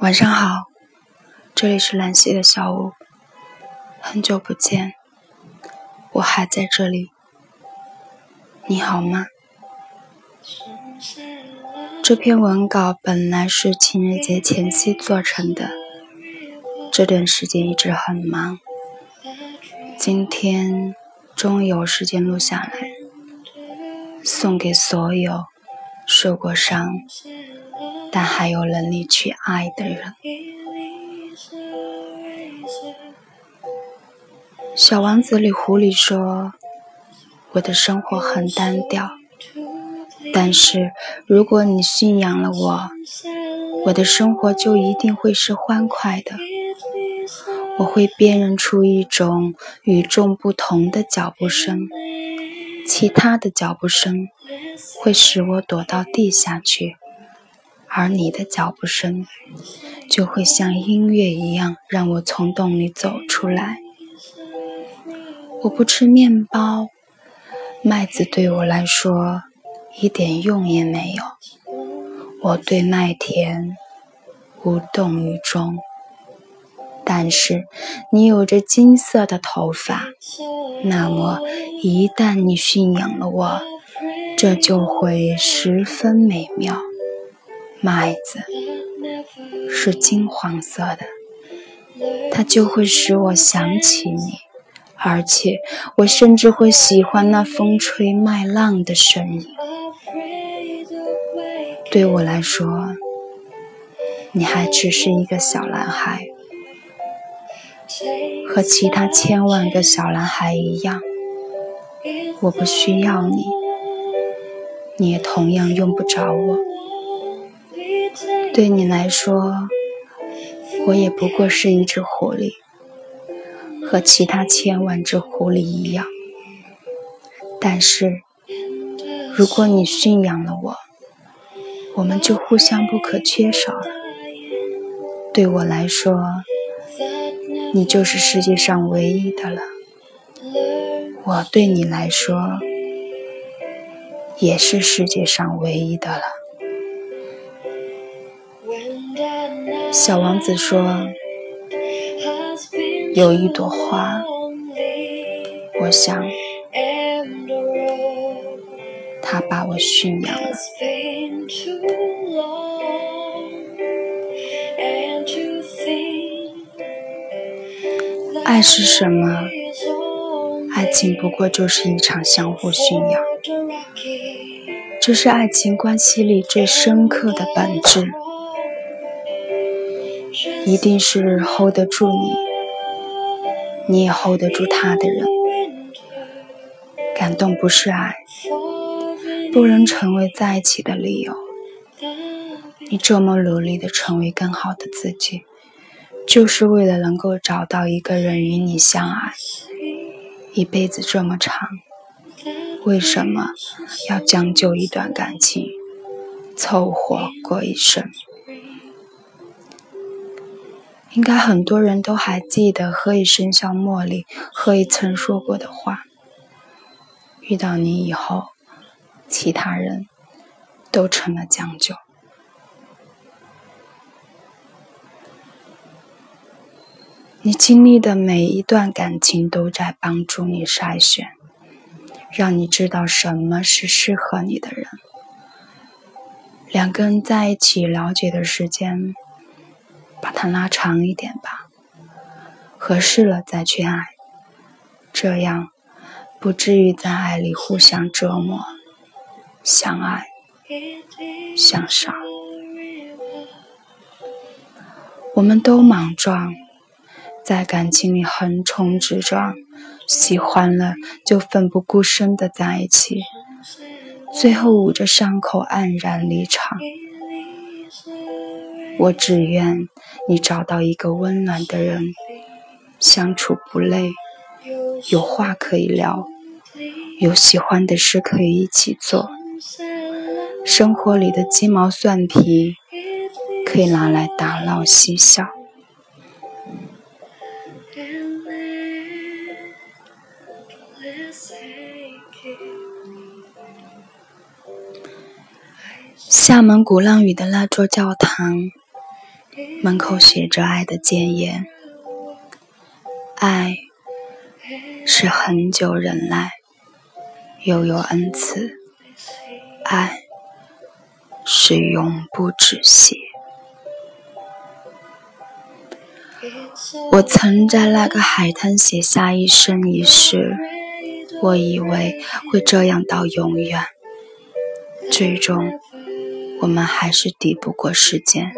晚上好，这里是兰溪的小屋，很久不见，我还在这里，你好吗？这篇文稿本来是情人节前夕做成的，这段时间一直很忙，今天终于有时间录下来，送给所有受过伤。但还有能力去爱的人。小王子里，狐狸说：“我的生活很单调，但是如果你驯养了我，我的生活就一定会是欢快的。我会辨认出一种与众不同的脚步声，其他的脚步声会使我躲到地下去。”而你的脚步声，就会像音乐一样，让我从洞里走出来。我不吃面包，麦子对我来说一点用也没有。我对麦田无动于衷。但是你有着金色的头发，那么一旦你驯养了我，这就会十分美妙。麦子是金黄色的，它就会使我想起你，而且我甚至会喜欢那风吹麦浪的声音。对我来说，你还只是一个小男孩，和其他千万个小男孩一样。我不需要你，你也同样用不着我。对你来说，我也不过是一只狐狸，和其他千万只狐狸一样。但是，如果你驯养了我，我们就互相不可缺少了。对我来说，你就是世界上唯一的了。我对你来说，也是世界上唯一的了。小王子说：“有一朵花，我想，他把我驯养了。爱是什么？爱情不过就是一场相互驯养，这是爱情关系里最深刻的本质。”一定是 hold 得住你，你也 hold 得住他的人。感动不是爱，不能成为在一起的理由。你这么努力的成为更好的自己，就是为了能够找到一个人与你相爱。一辈子这么长，为什么要将就一段感情，凑合过一生？应该很多人都还记得何以笙箫默里何以曾说过的话：“遇到你以后，其他人都成了将就。”你经历的每一段感情都在帮助你筛选，让你知道什么是适合你的人。两个人在一起了解的时间。把它拉长一点吧，合适了再去爱，这样不至于在爱里互相折磨，相爱相杀。我们都莽撞，在感情里横冲直撞，喜欢了就奋不顾身的在一起，最后捂着伤口黯然离场。我只愿你找到一个温暖的人，相处不累，有话可以聊，有喜欢的事可以一起做，生活里的鸡毛蒜皮可以拿来打闹嬉笑。厦门鼓浪屿的那座教堂。门口写着爱的箴言：爱是恒久忍耐，又有恩慈；爱是永不止息。我曾在那个海滩写下一生一世，我以为会这样到永远，最终我们还是抵不过时间。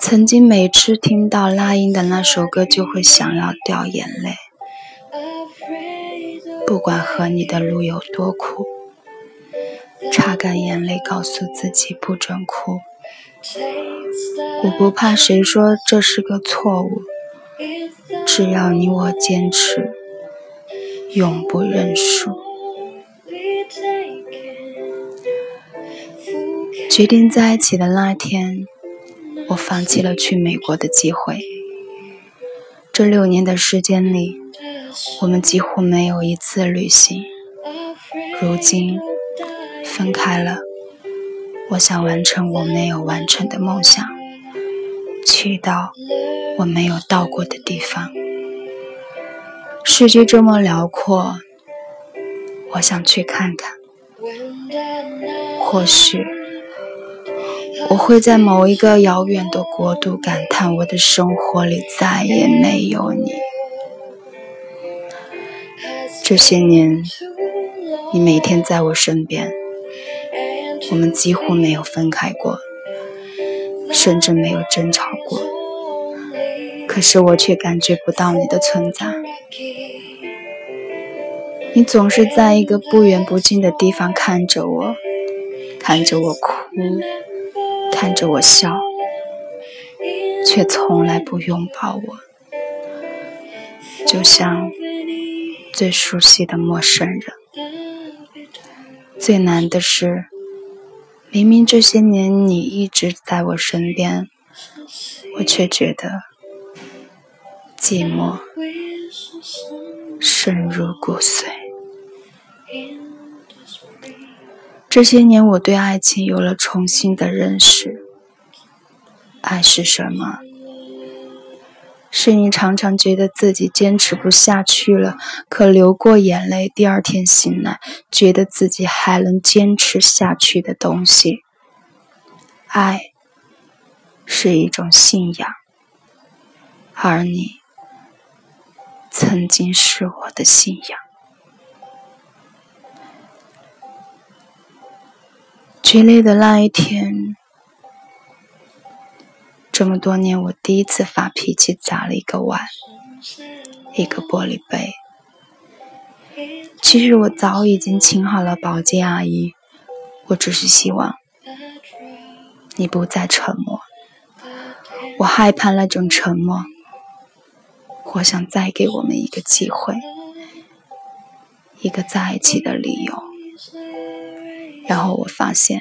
曾经每次听到那英的那首歌，就会想要掉眼泪，不管和你的路有多苦，擦干眼泪，告诉自己不准哭。我不怕谁说这是个错误，只要你我坚持，永不认输。决定在一起的那天，我放弃了去美国的机会。这六年的时间里，我们几乎没有一次旅行。如今分开了。我想完成我没有完成的梦想，去到我没有到过的地方。世界这么辽阔，我想去看看。或许我会在某一个遥远的国度感叹：我的生活里再也没有你。这些年，你每天在我身边。我们几乎没有分开过，甚至没有争吵过。可是我却感觉不到你的存在。你总是在一个不远不近的地方看着我，看着我哭，看着我笑，却从来不拥抱我，就像最熟悉的陌生人。最难的是。明明这些年你一直在我身边，我却觉得寂寞深入骨髓。这些年我对爱情有了重新的认识，爱是什么？是你常常觉得自己坚持不下去了，可流过眼泪，第二天醒来，觉得自己还能坚持下去的东西。爱是一种信仰，而你曾经是我的信仰。决裂的那一天。这么多年，我第一次发脾气，砸了一个碗，一个玻璃杯。其实我早已经请好了保洁阿姨，我只是希望你不再沉默。我害怕那种沉默，我想再给我们一个机会，一个在一起的理由。然后我发现。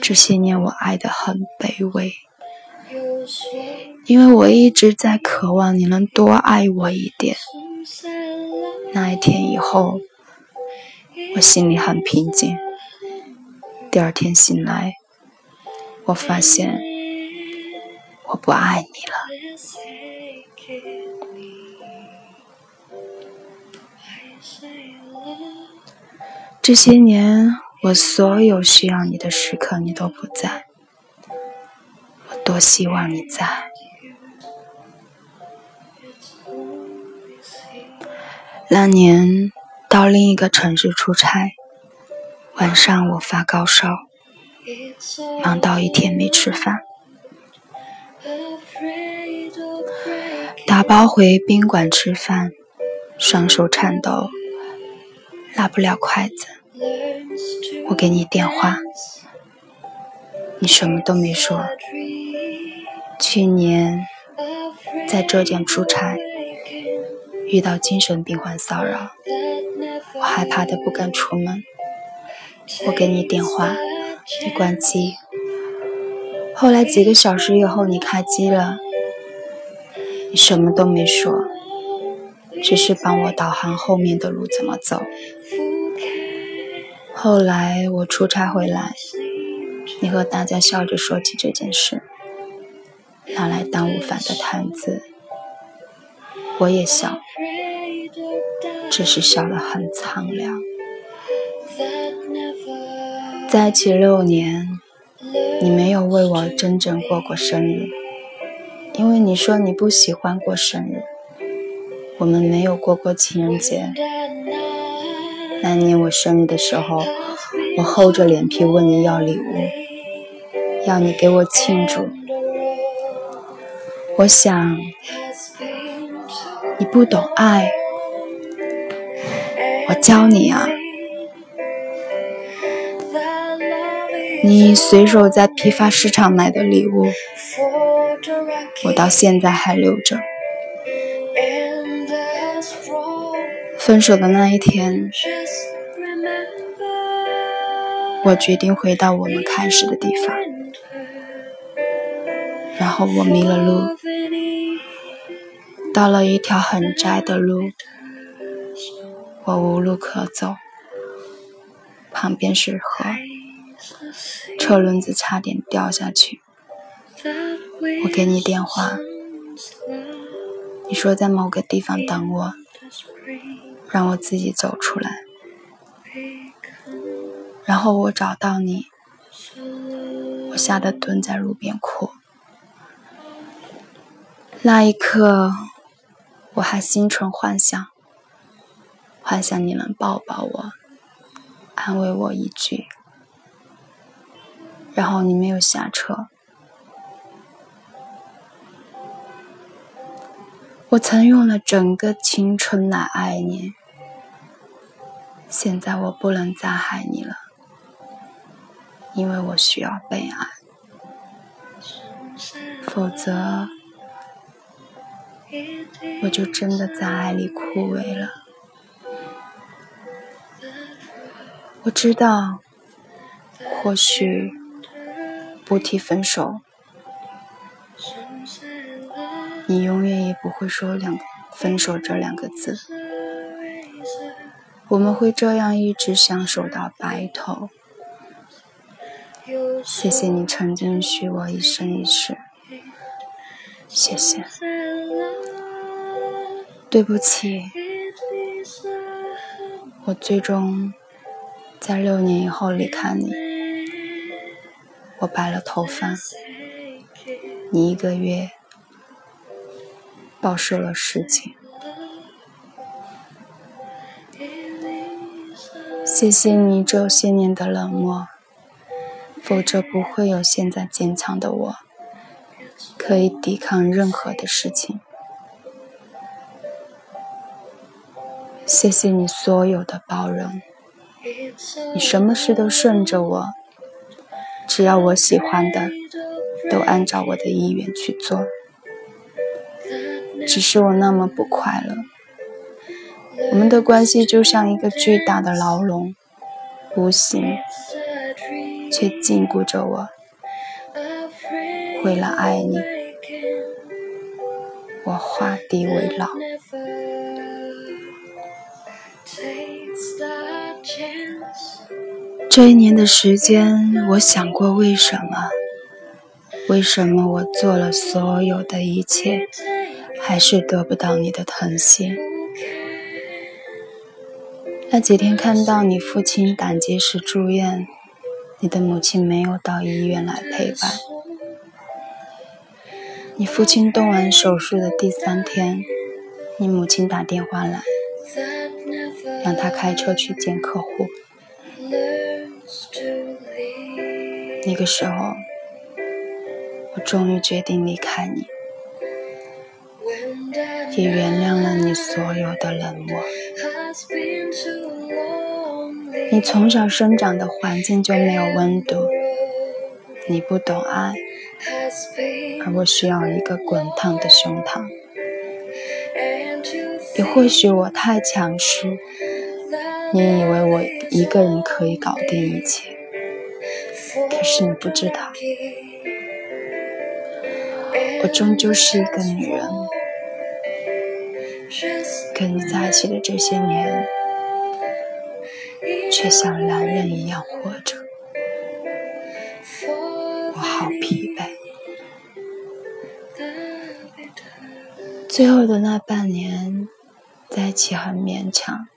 这些年我爱的很卑微，因为我一直在渴望你能多爱我一点。那一天以后，我心里很平静。第二天醒来，我发现我不爱你了。这些年。我所有需要你的时刻，你都不在。我多希望你在。那年到另一个城市出差，晚上我发高烧，忙到一天没吃饭，打包回宾馆吃饭，双手颤抖，拉不了筷子。我给你电话，你什么都没说。去年在浙江出差，遇到精神病患骚扰，我害怕的不敢出门。我给你电话，你关机。后来几个小时以后你开机了，你什么都没说，只是帮我导航后面的路怎么走。后来我出差回来，你和大家笑着说起这件事，拿来当午饭的谈资，我也笑，只是笑得很苍凉。在一起六年，你没有为我真正过过生日，因为你说你不喜欢过生日。我们没有过过情人节。那年我生日的时候，我厚着脸皮问你要礼物，要你给我庆祝。我想你不懂爱，我教你啊。你随手在批发市场买的礼物，我到现在还留着。分手的那一天，我决定回到我们开始的地方，然后我迷了路，到了一条很窄的路，我无路可走，旁边是河。车轮子差点掉下去，我给你电话，你说在某个地方等我，让我自己走出来，然后我找到你，我吓得蹲在路边哭。那一刻，我还心存幻想，幻想你能抱抱我，安慰我一句。然后你没有下车。我曾用了整个青春来爱你，现在我不能再爱你了，因为我需要被爱，否则我就真的在爱里枯萎了。我知道，或许。不提分手，你永远也不会说两分手这两个字。我们会这样一直相守到白头。谢谢你曾经许我一生一世，谢谢。对不起，我最终在六年以后离开你。我白了头发，你一个月暴瘦了十斤。谢谢你这些年的冷漠，否则不会有现在坚强的我，可以抵抗任何的事情。谢谢你所有的包容，你什么事都顺着我。只要我喜欢的，都按照我的意愿去做。只是我那么不快乐。我们的关系就像一个巨大的牢笼，无形却禁锢着我。为了爱你，我画地为牢。这一年的时间，我想过为什么？为什么我做了所有的一切，还是得不到你的疼惜？那几天看到你父亲胆结石住院，你的母亲没有到医院来陪伴。你父亲动完手术的第三天，你母亲打电话来，让他开车去见客户。那个时候，我终于决定离开你，也原谅了你所有的冷漠。你从小生长的环境就没有温度，你不懂爱，而我需要一个滚烫的胸膛。也或许我太强势，你以为我一个人可以搞定一切。可是你不知道，我终究是一个女人，跟你在一起的这些年，却像男人一样活着。我好疲惫。最后的那半年，在一起很勉强，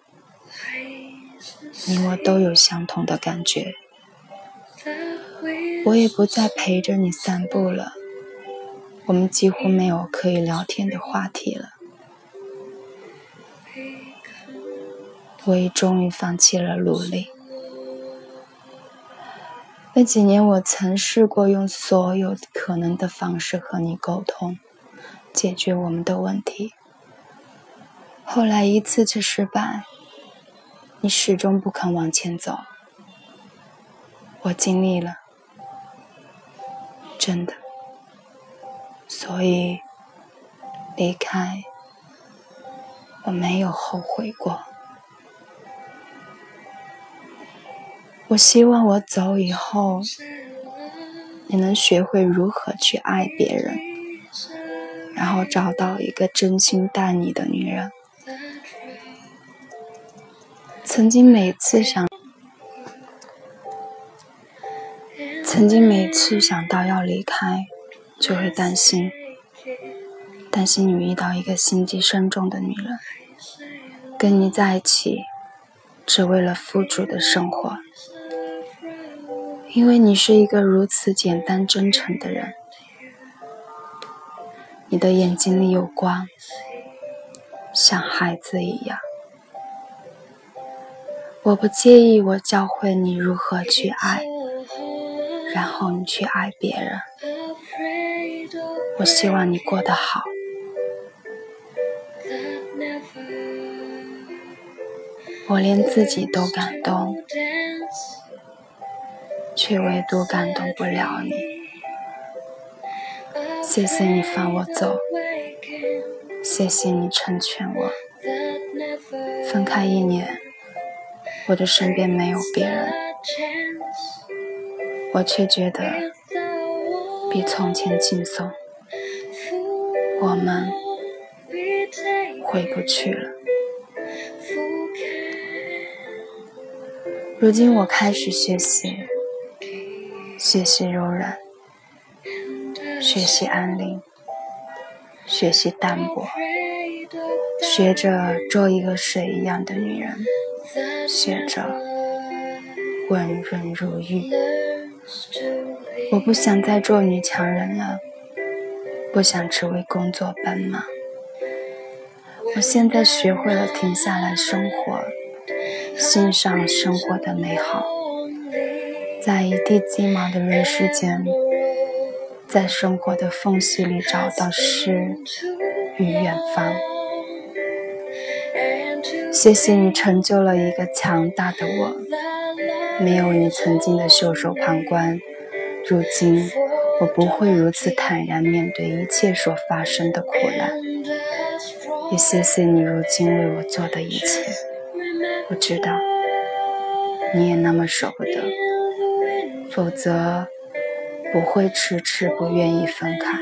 你我都有相同的感觉。我也不再陪着你散步了，我们几乎没有可以聊天的话题了。我也终于放弃了努力。那几年，我曾试过用所有可能的方式和你沟通，解决我们的问题。后来一次次失败，你始终不肯往前走。我尽力了，真的。所以离开，我没有后悔过。我希望我走以后，你能学会如何去爱别人，然后找到一个真心待你的女人。曾经每次想，曾经每次想到要离开，就会担心，担心你遇到一个心机深重的女人，跟你在一起，只为了富足的生活。因为你是一个如此简单真诚的人，你的眼睛里有光，像孩子一样。我不介意我教会你如何去爱，然后你去爱别人。我希望你过得好。我连自己都感动。却唯独感动不了你。谢谢你放我走，谢谢你成全我。分开一年，我的身边没有别人，我却觉得比从前轻松。我们回不去了。如今我开始学习。学习柔软，学习安宁，学习淡泊，学着做一个水一样的女人，学着温润如玉。我不想再做女强人了，不想只为工作奔忙。我现在学会了停下来生活，欣赏生活的美好。在一地鸡毛的人世间，在生活的缝隙里找到诗与远方。谢谢你成就了一个强大的我，没有你曾经的袖手旁观，如今我不会如此坦然面对一切所发生的苦难。也谢谢你如今为我做的一切，我知道你也那么舍不得。否则，不会迟迟不愿意分开。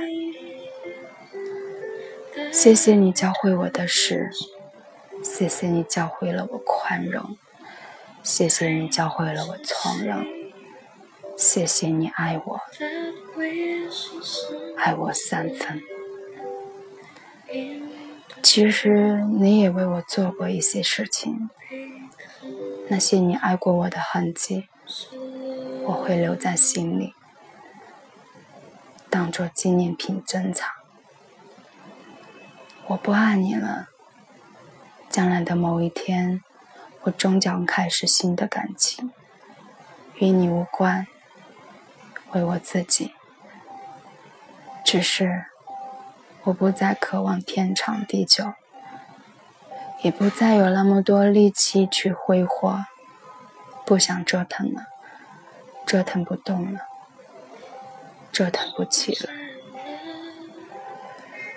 谢谢你教会我的事，谢谢你教会了我宽容，谢谢你教会了我从容，谢谢你爱我，爱我三分。其实你也为我做过一些事情，那些你爱过我的痕迹。我会留在心里，当做纪念品珍藏。我不爱你了，将来的某一天，我终将开始新的感情，与你无关，为我自己。只是，我不再渴望天长地久，也不再有那么多力气去挥霍，不想折腾了。折腾不动了，折腾不起了。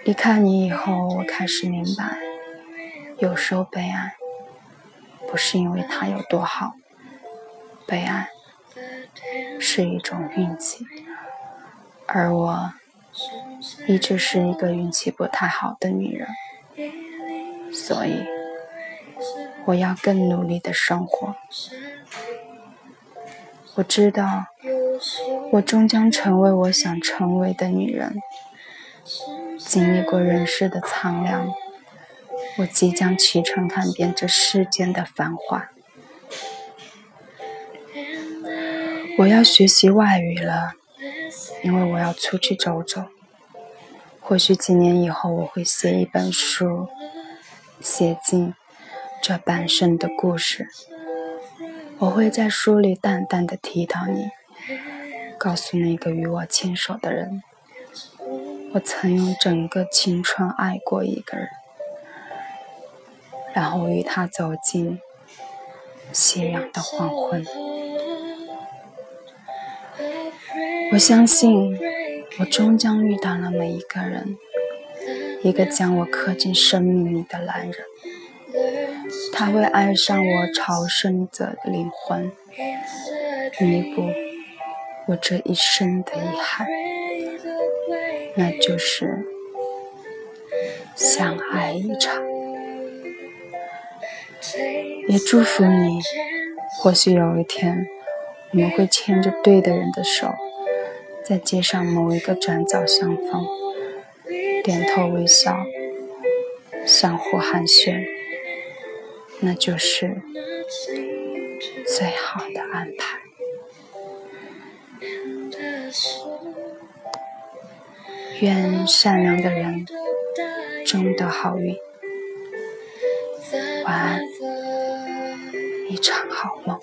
离开你以后，我开始明白，有时候被爱，不是因为他有多好，被爱是一种运气。而我一直是一个运气不太好的女人，所以我要更努力的生活。我知道我终将成为我想成为的女人。经历过人世的苍凉，我即将启程看遍这世间的繁华。我要学习外语了，因为我要出去走走。或许几年以后，我会写一本书，写尽这半生的故事。我会在书里淡淡的提到你，告诉那个与我牵手的人，我曾用整个青春爱过一个人，然后与他走进夕阳的黄昏。我相信，我终将遇到那么一个人，一个将我刻进生命里的男人。他会爱上我朝圣的灵魂，弥补我这一生的遗憾，那就是相爱一场。也祝福你，或许有一天，我们会牵着对的人的手，在街上某一个转角相逢，点头微笑，相互寒暄。那就是最好的安排。愿善良的人终得好运。晚安，一场好梦。